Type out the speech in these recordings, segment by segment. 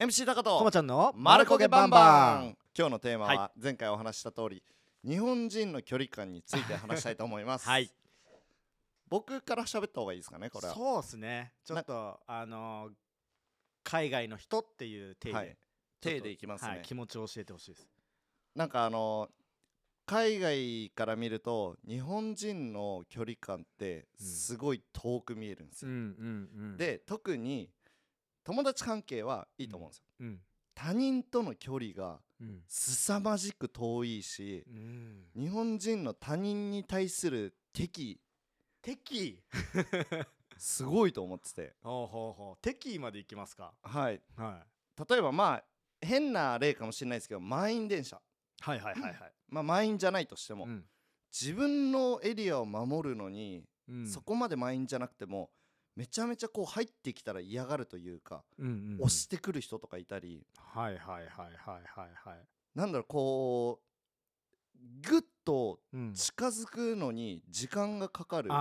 MC 高こまとちゃんのマルコゲバン。バン今日のテーマはは前回お話しした通り日本人の距離感について話したいと思います。はい。僕から喋った方がいいですかねこれは。そうですね。ちょっとあのー海外の人っていう体で、はい。ちょっと手でいきますね。はい、気持ちを教えてほしいです。なんかあの海外から見ると日本人の距離感ってすごい遠く見えるんですよ、で特に友達関係はいいと思うんですよ、うん。他人との距離がうん。凄まじく遠いしうん。日本人の他人に対する敵。敵？すごいと思ってて。ほうほうほう。敵まで行きますか？はい。は例えばまあ変な例かもしれないですけど満員電車。いはいはいはいはい。まあ満員じゃないとしても、うん。自分のエリアを守るのに、うん。そこまで満員じゃなくてもめちゃめちゃこう入ってきたら嫌がるというか、うんうんうん。押してくる人とかいたり。はいはいはいはいはいはい。なんだろうこうぐっとうん。近づくのに時間がかかる。う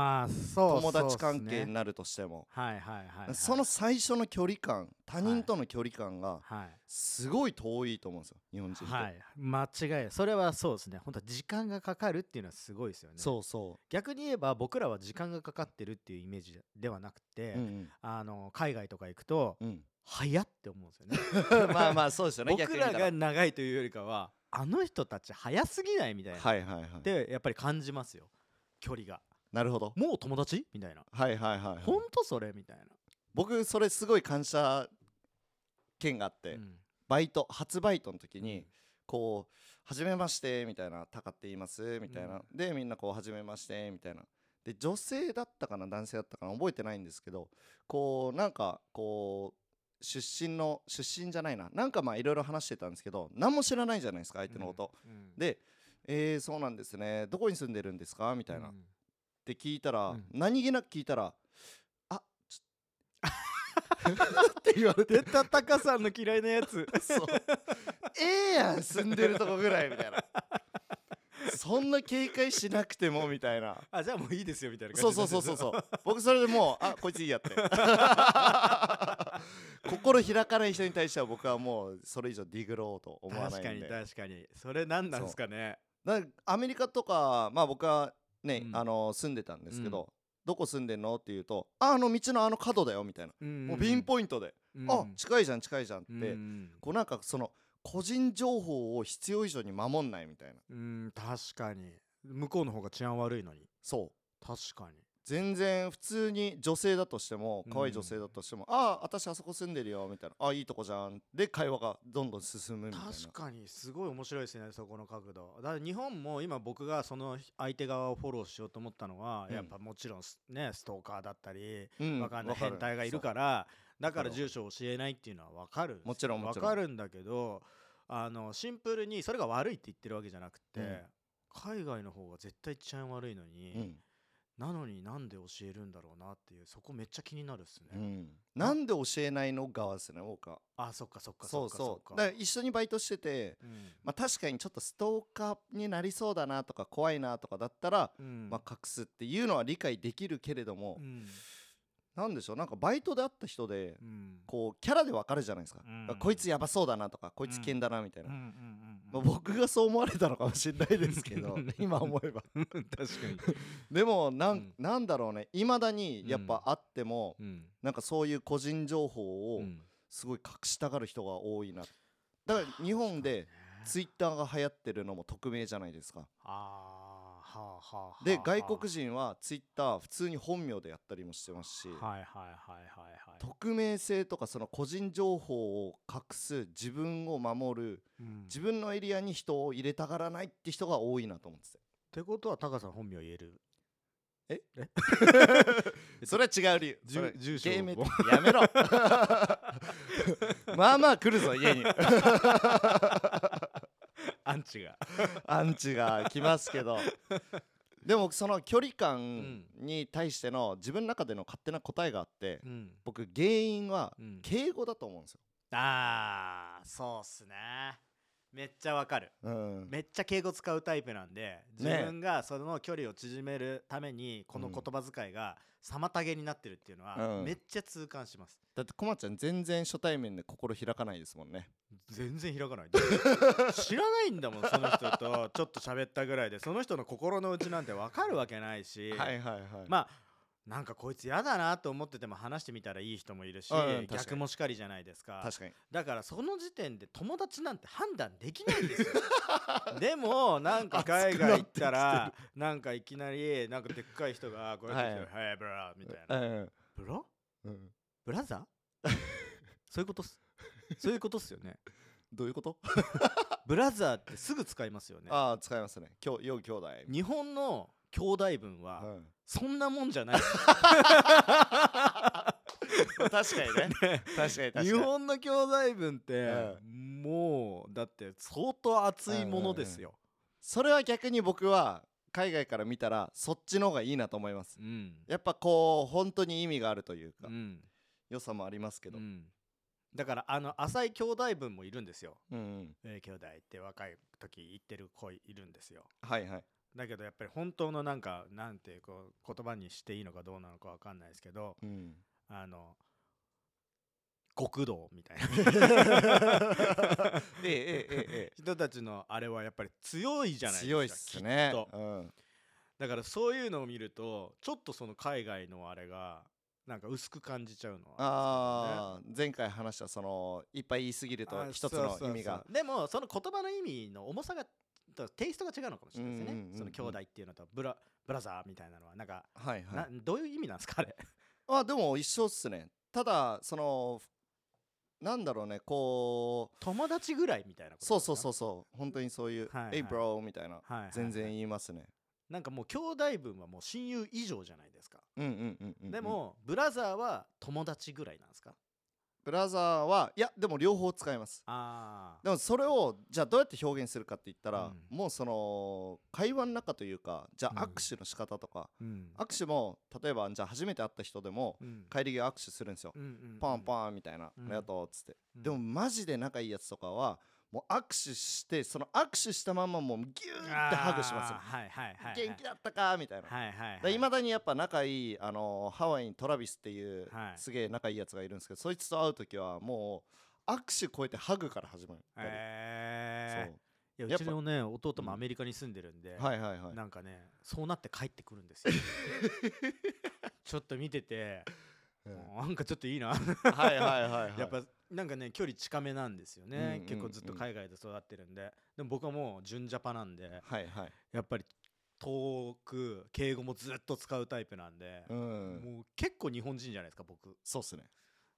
友達関係になるとしても。はいはいその最初の距離感他人との距離感がはい。すごい遠いと思うんですよ日本人って、はい。間違いそれはそうですね。本当は時間がかかるっていうのはすごいですよね。そうそ逆に言えば僕らは時間がかかってるっていうイメージではなくて、う、うん。あの海外とか行くとうん。早って思うんですよね。うん、まあまあそうですよね。僕らが長いというよりかはあの人たち早すぎないみたいな、はいはいはい。でやっぱり感じますよ。距離が。なるほど。もう友達？みたいな、はいはいはい、はい、ほんとそれ？みたいな、僕それすごい感謝件があって、うん。バイト初バイトの時に、こう「はじめまして」みたいな「タカって言います」みたいな、うん。でみんなこう「はじめまして」みたいな。で女性だったかな？男性だったかな？覚えてないんですけどこうなんかこう出身の出身じゃないな。なんかまあいろいろ話してたんですけど何も知らないじゃないですか相手のこと、うんで「えー、そうなんですね。どこに住んでるんですか?」みたいな、っうん。て聞いたら、うん。何気なく聞いたら「あちょ って言われて。出たタカさんの嫌いなやつ。そう。ええやん住んでるとこぐらいみたいなそんな警戒しなくてもみたいな。あじゃあもういいですよみたいなそう感じ。そうそうそうそう僕それでもうあこいついいやって。心開かない人に対しては僕はもうそれ以上ディグろうと思わない確かにんで確かに。それ何なんですかね。だアメリカとかまあ僕はね、うん。あの住んでたんですけど、うどこ住んでんのって言うとああの道のあの角だよみたいな、もうピンポイントで、あ近いじゃん近いじゃんって、うん。こうなんかその個人情報を必要以上に守んないみたいな。うん確かに。向こうの方が治安悪いのに。そう。確かに。全然普通に女性だとしてもうん。可愛い女性だとしても、ああ私あそこ住んでるよみたいなあいいとこじゃんで会話がどんどん進むみたいな。確かにすごい面白いですねそこの角度。だから日本も今僕がその相手側をフォローしようと思ったのは、うん。やっぱもちろんすねストーカーだったり、うん。わかんない変態がいるからだから住所を教えないっていうのはわかる。もちろんもわちろん。かるんだけどあのシンプルにそれが悪いって言ってるわけじゃなくて、うん。海外の方が絶対治安悪いのに、うん。なのになんで教えるんだろうなっていうそこめっちゃ気になるっすね、うん。なんで教えないの側ですね僕はあそっかそっかそうそう。っだから一緒にバイトしててうん。まあ確かにちょっとストーカーになりそうだなとか怖いなとかだったら、うん。まあ隠すっていうのは理解できるけれども、うんなんでしょうなんかバイトで会った人でうん。こうキャラで分かるじゃないですか、うん。あこいつやばそうだなとかこいつ危険だなみたいな、うんうんうんまあ、僕がそう思われたのかもしれないですけど 今思えば。うん確かに。でもなん,、うん。なんだろうねいまだにやっぱあっても、うん。なんかそういう個人情報をうん。すごい隠したがる人が多いな。だから日本でツイッターが流行ってるのも匿名じゃないですか。あで外国人はツイッター普通に本名でやったりもしてますし、匿名性とかその個人情報を隠す自分を守るうん。自分のエリアに人を入れたがらないって人が多いなと思ってて。ってことはタカさん本名言える？え？え？それは違う理由。住所 やめろ。まあまあ来るぞ家にアンチが。アンチが来ますけど。でもその距離感んに対しての自分の中での勝手な答えがあってうん。僕原因はうん。敬語だと思うんですよ。あーそうっすねめっちゃわかる。うん。めっちゃ敬語使うタイプなんで自分がその距離を縮めるためにこの言葉遣いが妨げになってるっていうのはうん。めっちゃ痛感します。だってこまちゃん全然初対面で心開かないですもんね。全然開かない。知らないんだもんその人とちょっと喋ったぐらいで。その人の心の内なんて分かるわけないし、はいはいはい。まあなんかこいつ嫌だなと思ってても話してみたらいい人もいるし、うん逆もしかりじゃないですか。確かに。だからその時点で友達なんて判断できないんですよ。でもなんか海外行ったらなんかいきなりなんかでっかい人がこうやって来て「はいブラ」みたいな。うん「ブラ？うん。ブラザー? 」そういうことっす。そういうことっすよね。どういうこと？ブラザーってすぐ使いますよね。ああ使いますね。きょよ兄弟。日本の兄弟文はうんそんなもんじゃない。確かに ね。確かに確かに。日本の兄弟文ってもうだって相当熱いものですよ。それは逆に僕は海外から見たらそっちの方がいいなと思います。うん。やっぱこう本当に意味があるというか、うん。良さもありますけど、うん。だからあの浅い兄弟文もいるんですよ。うんうん。えー兄弟って若い時言ってる子いるんですよ。はいはいだけどやっぱり本当のなんかなんてこう言葉にしていいのかどうなのかわかんないですけどうん。あの極道みたいな。ええええええ。人たちのあれはやっぱり強いじゃないですか強いっすね。きっと。うん。だからそういうのを見るとちょっとその海外のあれがなんか薄く感じちゃうのはあー前回話したそのいっぱい言い過ぎるとあ一つの意味が。でもその言葉の意味の重さがとテイストが違うのかもしれないですね、うんうんうんうん。その兄弟っていうのとブラブラザーみたいなのはなんか、はいはないどういう意味なんですかあれ？あでも一緒っすね。ただそのなんだろうねこう友達ぐらいみたいなことそうそうそううそう。本当にそういうはいはい「Hey bro」みたいなはいはいはい。全然言いますね。なんかもう兄弟分はもう親友以上じゃないですか、でもブラザーは友達ぐらいなんですか？ブラザーはいやでも両方使います。でもそれをじゃあどうやって表現するかって言ったら、うん。もうその会話の中というかじゃあうん。握手の仕方とか、うん。握手も例えばじゃあ初めて会った人でもうん。帰り際握手するんですよ、うんうんパンパンみたいな、うんありがとうっつって、うん。でもマジで仲いいやつとかはもう握手してその握手したままもうギューってハグしますよ。はいはいはいはい。元気だったかみたいな、はいはいい。まだにやっぱ仲いい、あのーハワイにトラビスっていう、はい。すげえ仲いいやつがいるんですけどそいつと会う時はもう握手超えてハグから始まる、えー、いややっぱうちのね弟うん。もアメリカに住んでるんで、そうはいはいはい。なんかねそうなって帰ってくるんですよ。ちょっと見てて、うん。なんかちょっといいな。はいはいはいはい。やっぱなんかね距離近めなんですよね、うんうんうん結構ずっと海外で育ってるんで。でも僕はもう純ジャパなんではいはい。やっぱり遠く敬語もずっと使うタイプなんで、うん。もう結構日本人じゃないですか僕。そうっすね。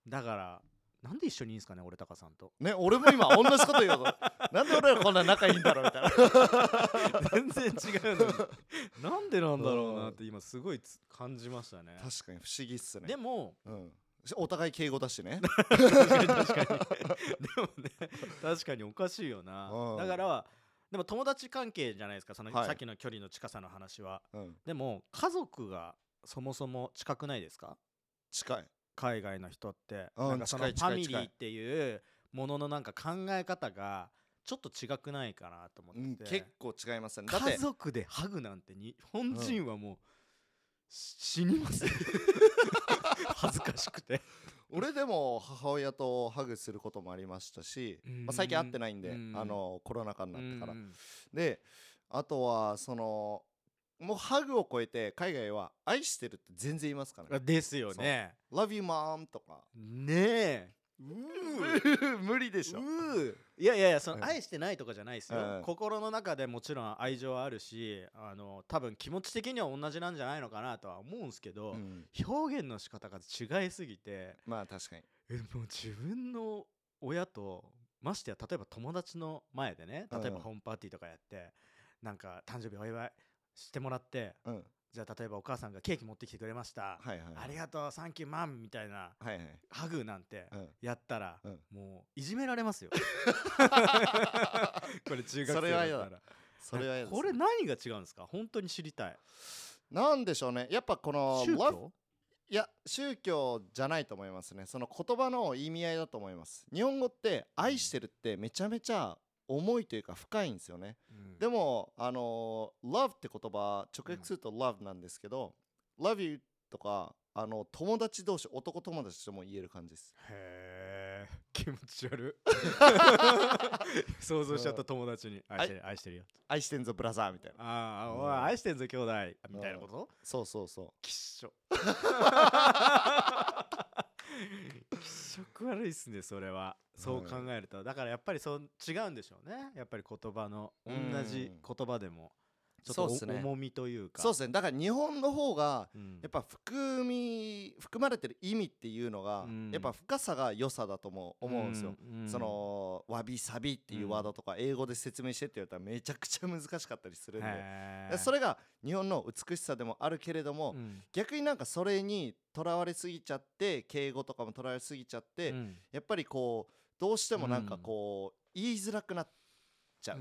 だからなんで一緒にいいんですかね俺高さんと。ね俺も今同じこと言おうと なんで俺らこんな仲いいんだろうみたいな。全然違うのに。なんでなんだろうなって今すごいつ感じましたね。確かに不思議っすね。でもうん、お互い敬語だしね。確かに確かに。でもね確かにおかしいよな。うん。だからでも友達関係じゃないですかその、はい。さっきの距離の近さの話は。うん。でも家族がそもそも近くないですか？近い。海外の人って。うんなんかそのファミリーっていうもののなんか考え方がちょっと違くないかなと思うんってて、結構違いますね。家族でハグなんて日本人はもう、し死にます恥ずかしくて俺でも母親とハグすることもありましたし、まあ、最近会ってないんで、んあのコロナ禍になってから、であとはそのもうハグを超えて海外は「愛してる」って全然言いますからねですよね「Love you mom」とかねえ無理でしょういやいやいやそうん。の愛してないとかじゃないですよ、うん心の中でもちろん愛情はあるしあの多分気持ち的には同じなんじゃないのかなとは思うんですけど、うん。表現の仕方が違いすぎてまあ確かに。えもう自分の親とましてや例えば友達の前でね例えばうん。ホームパーティーとかやって、なんか誕生日お祝いしてもらってうんじゃあ例えばお母さんがケーキ持ってきてくれました、はいはいありがとうサンキューマンみたいなはいはい。ハグなんてうん。やったら、うん。もういじめられますよ。これ中学生それは嫌だ。だったらそれは嫌ですこれ何が違うんですか？本当に知りたい。なんでしょうね。やっぱこの宗教？いや宗教じゃないと思いますね。その言葉の意味合いだと思います。日本語って愛してるってめちゃめちゃ重いというか深いんですよね。うん。でもあの love って言葉直訳すると love なんですけど、love you とかあの友達同士男友達とも言える感じです。へえ気持ち悪い。想像しちゃった友達に。愛してる愛してるよ。愛してんぞブラザーみたいな。ああおいうん。愛してんぞ兄弟みたいなこと？そうそうそ きっしょ気色悪いっすねそれは。そう考えると。だからやっぱりそう違うんでしょうね。やっぱり言葉の同じ言葉でもちょっとそうっすね重みというか。うそうですね。だから日本の方がうん。やっぱ含み含まれてる意味っていうのが、うん。やっぱ深さが良さだとも思うんですよ、うそのわびさびっていうワードとか英語で説明してって言われたらめちゃくちゃ難しかったりするんで、それが日本の美しさでもあるけれども、うん。逆になんかそれにとらわれすぎちゃって敬語とかもとらわれすぎちゃって、うん。やっぱりこうどうしてもなんかこう、言いづらくなっちゃう。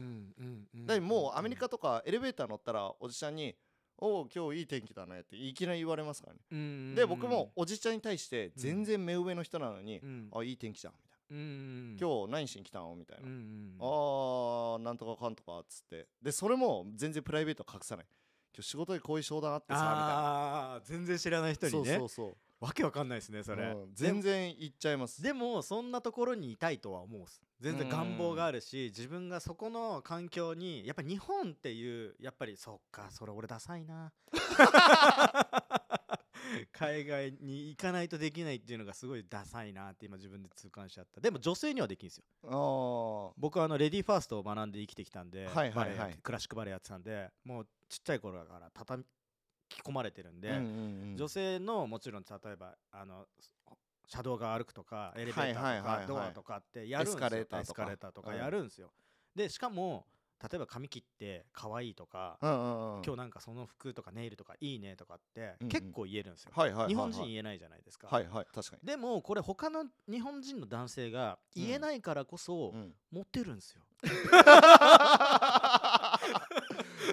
だもうアメリカとかエレベーター乗ったらおじちゃんに「おお今日いい天気だね」っていきなり言われますからね。うんで僕もおじちゃんに対して全然目上の人なのにうん「あいい天気じゃん」みたいうんな「今日何しに来たの?」みたいな。うんうんあーなんとかかんとかっつって。でそれも全然プライベート隠さない。今日仕事でこういう商談あってさあー全然知らない人みたいにね。なそうそうわけわかんないですねそれ、うん全然言っちゃいます。でもそんなところにいたいとは思う全然願望があるし自分がそこの環境にやっぱ日本っていうやっぱりそっかそれ俺ダサいな。海外に行かないとできないっていうのがすごいダサいなって今自分で痛感しちゃった。でも女性にはできるんですよ。あ僕はあのレディーファーストを学んで生きてきたんで、はいクラシックバレエやってたんでもうちっちゃい頃から叩き込まれてるんで、ーうんうんうん。女性のもちろん例えばあの車道が歩くとかエレベーターとかドアとかってやるんですよ。エスカレーターとか。やるんですよ、でしかも例えば髪切って可愛いとか、うんうんうん。今日なんかその服とかネイルとかいいねとかってうんうん。結構言えるんですよ、はいはいはいはい。日本人言えないじゃないですか、はいはい確かに。でもこれ他の日本人の男性が言えないからこそうん。モテるんですよ、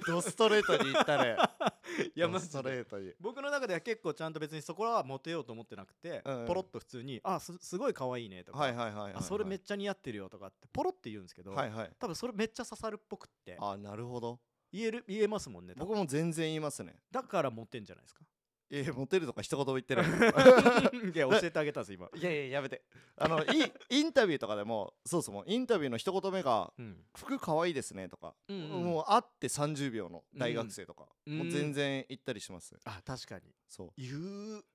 ドストレートに言ったね。いやドストレートに。僕の中では結構ちゃんと別にそこはモテようと思ってなくて、うんうん。ポロッと普通に「あすすごい可愛いね」とか、はいはいはいはいはい。あそれめっちゃ似合ってるよとかってポロって言うんですけど、はいはい。多分それめっちゃ刺さるっぽくってあなるほど。言える言えますもんね多分。僕も全然言いますね。だからモテんじゃないですか？いやモテるとか一言も言ってない。いや教えてあげたんです今、いやいややめて。あのいインタビューとかでもそうそうインタビューの一言目がうん「服可愛いですね」とか、うんうん。もう会って30秒の大学生とか、うんもう全然言ったりします、あ確かに。そ言う。う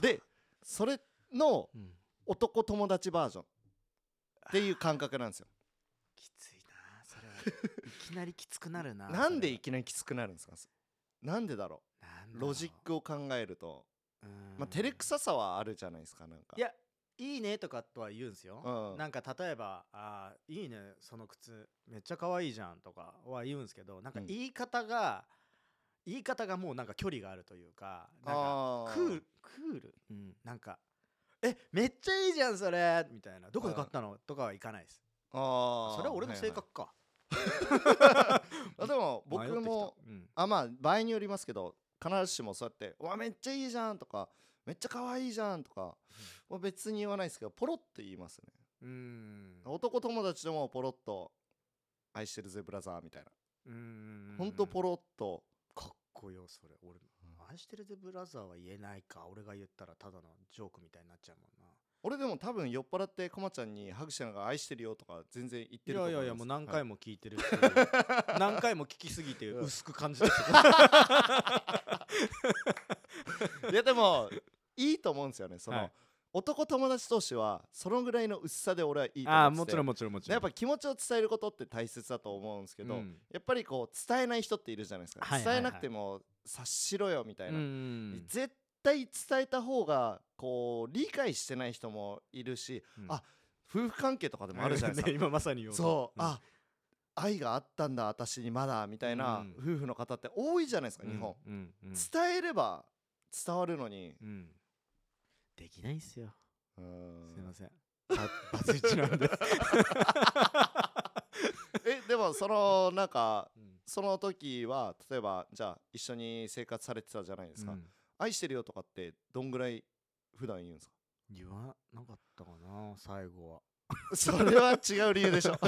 でそれのうん。男友達バージョンっていう感覚なんですよ。きついなそれ。はいきなりきつくなるな なんでいそきなりきつくなるんですか？なんでだろう？ロジックを考えると、うん。まあ、照れくささはあるじゃないですかなんか。いやいいねとかとは言うんですよ、うん。なんか例えばあーいいねその靴めっちゃ可愛いじゃんとかは言うんですけどなんかうん。言い方が、言い方がもうなんか距離があるというかなんかクールクール、うん、なんかえめっちゃいいじゃんそれ！みたいな。どこで買ったの？とかはいかないです。あー。それは俺の性格か、あでも僕迷ってきた。もうん。あまあ場合によりますけど必ずしもそうやって「うわめっちゃいいじゃん」とか「めっちゃ可愛いじゃん」とかは別に言わないですけどポロって言いますね。うん。男友達でもポロッと「愛してるぜブラザー」みたいな。うん。ほんとポロッと。かっこよそれ。俺愛してるぜブラザーは言えないか俺が言ったらただのジョークみたいになっちゃうもんな。俺でも多分酔っ払ってこまちゃんにハグしながら愛してるよとか全然言っているいやいやいやもう何回も、も聞いてるし、何回も聞きすぎてうん薄く感じてる い、いやでもいいと思うんですよね。その、はい。男友達同士はそのぐらいの薄さで俺はいいと思っああもちろんもちろんもちろん。やっぱ気持ちを伝えることって大切だと思うんですけど、うん。やっぱりこう伝えない人っているじゃないですか、はいはいはい。伝えなくても察しろよみたいな、うん絶対伝えた方がこう理解してない人もいるし、うん。あ夫婦関係とかでもあるじゃないですか、ね今まさに言おう。う、ん。あ愛があったんだ私にまだみたいなうん。夫婦の方って多いじゃないですか、日本、伝えれば伝わるのに、うん。できないっすよ。うん。すいません。ババツイチなんで。えでもそのなんかうん。その時は例えばじゃあ一緒に生活されてたじゃないですか、うん。愛してるよとかってどんぐらい普段言うんですか？言わなかったかな最後は それは違う理由でしょ。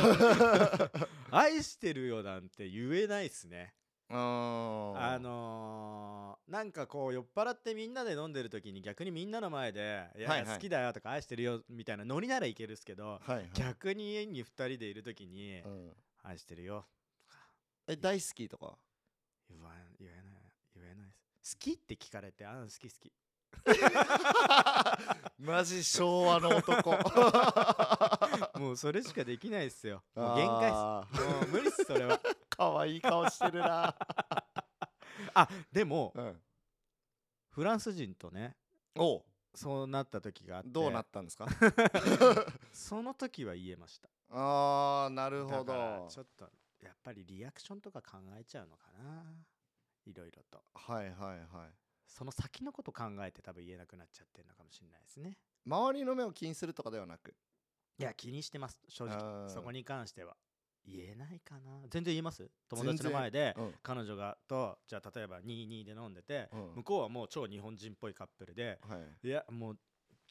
愛してるよなんて言えないっすね。あのー、なんかこう酔っ払ってみんなで飲んでる時に逆にみんなの前で「いや、好きだよ」とか「愛してるよ」みたいなノリならいけるっすけどはいはい、逆に家に2人でいる時にうん、「愛してるよ」え大好きとか？言わん言えない言えないです。好きって聞かれて「あ好き好き」マジ昭和の男。もうそれしかできないっすよ。もう限界っあす。もう無理っすそれは。ー可愛い顔してるな、あでもうん、フランス人とねお。うそうなった時があって。どうなったんですか？その時は言えました。あーなるほだからどちょっとやっぱりリアクションとか考えちゃうのかな。いろいろと。はいはいはいその先のこと考えて多分言えなくなっちゃってるのかもしれないですね。周りの目を気にするとかではなく？いや気にしてます正あ直ー。そこに関しては言えないかな。全然言えます？友達の前でうん。彼女がとじゃあ例えば22で飲んでて、うん。向こうはもう超日本人っぽいカップルではい。いやもう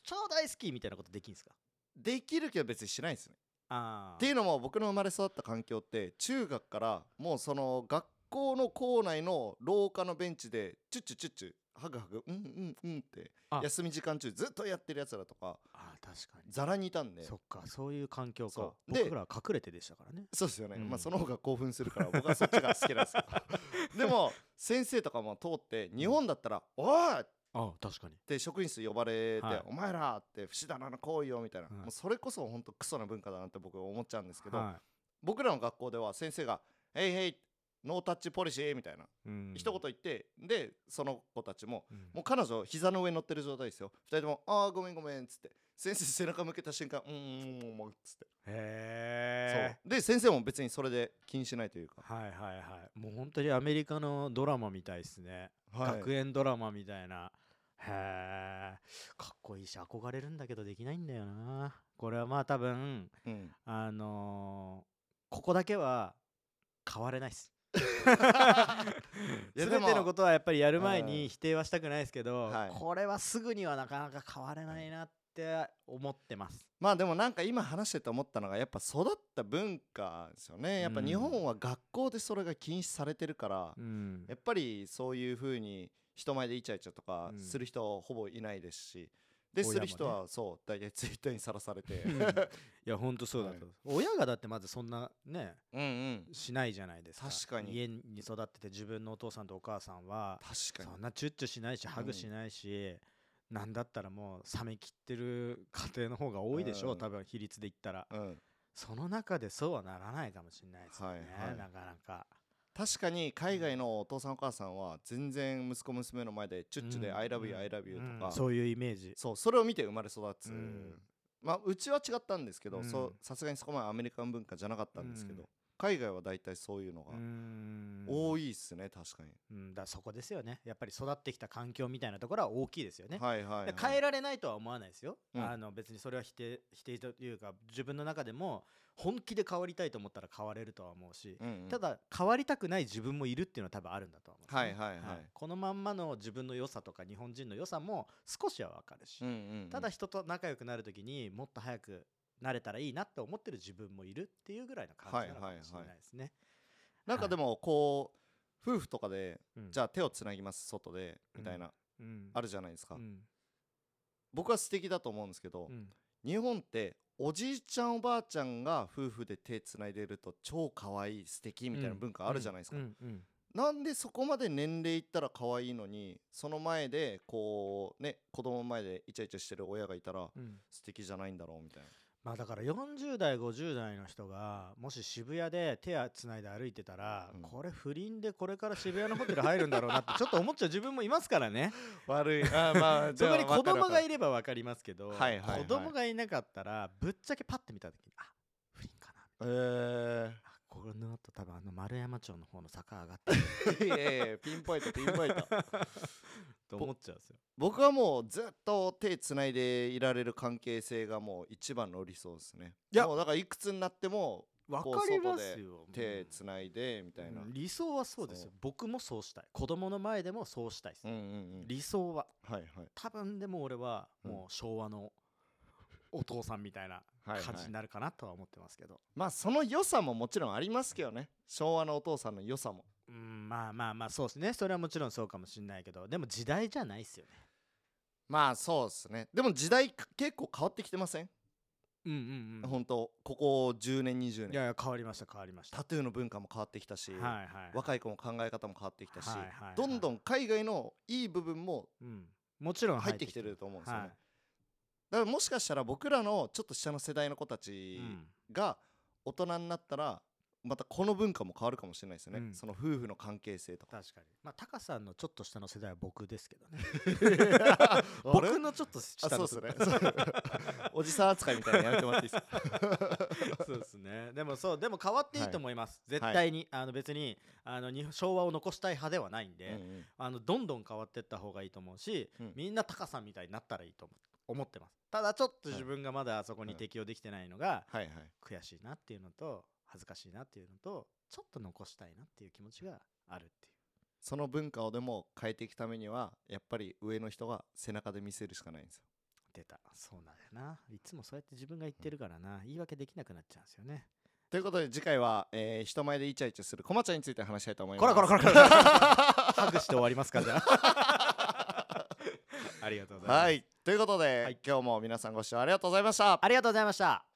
超大好きみたいなことできんすか？できるけど別にしないですね。ああっていうのも僕の生まれ育った環境って中学からもうその学校の校内の廊下のベンチでチュッチュチュッチュハグハグうんうんうんってあ。休み時間中ずっとやってるやつらとかあー確かに。ざらにいたんで。そっかそういう環境か。そう。で僕らは隠れてでしたからね。そうですよね、うん。まあその方が興奮するから僕はそっちが好きなんですよ でも先生とかも通って日本だったら「おい!」っああ確かに。て職員室呼ばれて「はい。お前ら!」って不死だなの行為よみたいな、はい。もうそれこそ本当クソな文化だなって僕は思っちゃうんですけど、は僕らの学校では先生が「へいへいノータッチポリシー」みたいな、いうん。一言言ってでその子たちもうん。もう彼女膝の上に乗ってる状態ですよ。二人とも「ああごめんごめん」っつって。先生背中向けた瞬間「うんうんうんうん」っつって、へえで先生も別にそれで気にしないというか、はいはいはい。もう本当にアメリカのドラマみたいですね、はい。学園ドラマみたいな。へえかっこいいし憧れるんだけどできないんだよな。これはまあ多分うん、あのーここだけは変われないっす 全てのことはやっぱりやる前はいに否定はしたくないですけど、はい。これはすぐにはなかなか変われないなって思ってます。まあでもなんか今話してて思ったのがやっぱ育った文化ですよね。やっぱ日本は学校でそれが禁止されてるから、うん。やっぱりそういう風に人前でイチャイチャとかうん。する人はほぼいないですし、でする人はそう大体ツイッターにさらされて。うん。いやほんとそうだと、親がだってまずそんなねうんうん。しないじゃないですか。確かに。家に育ってて自分のお父さんとお母さんは確かに。そんなチュッチュしないしハグしないし、なんだったらもう冷めきってる家庭の方が多いでしょう、うん。多分比率で言ったら。うん。その中でそうはならないかもしれないですよね、はいはい。なかなか確かに海外のお父さんお母さんは全然息子娘の前でチュッチュで「うん。I love you うん I love you」とか、うん。そういうイメージ。そうそれを見て生まれ育つ、うん。まあうちは違ったんですけど、さすがにそこまでアメリカン文化じゃなかったんですけど、うん海外は大体そういうのがうん。多いっすね確かに、うん、だそこですよね。やっぱり育ってきた環境みたいなところは大きいですよね、はいはい、はい、で変えられないとは思わないですよ、うん。あの別にそれは否定否定というか自分の中でも本気で変わりたいと思ったら変われるとは思うし、うんうん。ただ変わりたくない自分もいるっていうのは多分あるんだと思う。んですね、はいはい。はい。このまんまの自分の良さとか日本人の良さも少しはわかるし、うんうんうん。ただ人と仲良くなるときにもっと早くなれたらいいなって思ってる自分もいるっていうぐらいの感じなのかもしれないですね。なんかでもこう夫婦とかで、うん。じゃあ手をつなぎます外でみたいな、うん。あるじゃないですか、うん。僕は素敵だと思うんですけど、うん。日本っておじいちゃんおばあちゃんが夫婦で手つないでると超可愛い素敵みたいな文化あるじゃないですか、なんでそこまで年齢いったら可愛いのにその前でこうね子供の前でイチャイチャしてる親がいたらうん。素敵じゃないんだろうみたいなまあだから40代50代の人がもし渋谷で手をつないで歩いてたら、うん。これ不倫でこれから渋谷のホテル入るんだろうなって ちょっと思っちゃう自分もいますからね。悪い。あ まあそこに子供がいるるば分かりますけど、はいはいはい。子供がいなかったらぶっちゃけパッて見た時にあ不倫かなえあこの後多分あの丸山町の方の坂上がって、いやいやピンポイントピンポイントと思っちゃうんですよ。僕はもうずっと手つないでいられる関係性がもう一番の理想ですねいやもうだからいくつになってもわこうかりますよ。手つないでみたいな、うん理想はそうですよ僕もそうしたい子供の前でもそうしたいです、うんうんうん理想ははいはい多分でも俺はもう昭和のお父さんみたいな感じになるかなとは思ってますけど、まあその良さももちろんありますけどね。昭和のお父さんの良さも。うんまあまあまあそうですね。それはもちろんそうかもしれないけど。でも時代じゃないっすよね。まあそうですね。でも時代か結構変わってきてません、うんうんうん。本当ここ10年20年。いやいや変わりました変わりました。タトゥーの文化も変わってきたし、はいはい若い子も考え方も変わってきたし、はいはいはい。どんどん海外のいい部分もうん、もちろん入ってきてる。と思うんですよね、はいだからもしかしたら僕らのちょっと下の世代の子たちうん。が大人になったらまたこの文化も変わるかもしれないですよね、うん。その夫婦の関係性とか。確かに。まあタカさんのちょっと下の世代は僕ですけどね。僕のちょっとあ下のそうですね。おじさん扱いみたいなのやめてもらっていいですか？そうですね。でもそうでも変わっていいと思います、絶対に、あの別にあの日本昭和を残したい派ではないんで、うんうん。あのどんどん変わっていった方がいいと思うし、うん。みんなタカさんみたいになったらいいと思思ってます。ただちょっと自分がまだあそこに適応できてないのが悔しいなっていうのと恥ずかしいなっていうのとちょっと残したいなっていう気持ちがあるっていう。その文化をでも変えていくためにはやっぱり上の人が背中で見せるしかないんですよ。出た。そうなんだよな。いつもそうやって自分が言ってるからな。言い訳できなくなっちゃうんですよね。ということで次回は、えー人前でイチャイチャするコマちゃんについて話したいと思います。こらこらこらこらハグして終わりますかじゃあありがとうございます、はい。ということで、はい。今日も皆さんご視聴ありがとうございました。ありがとうございました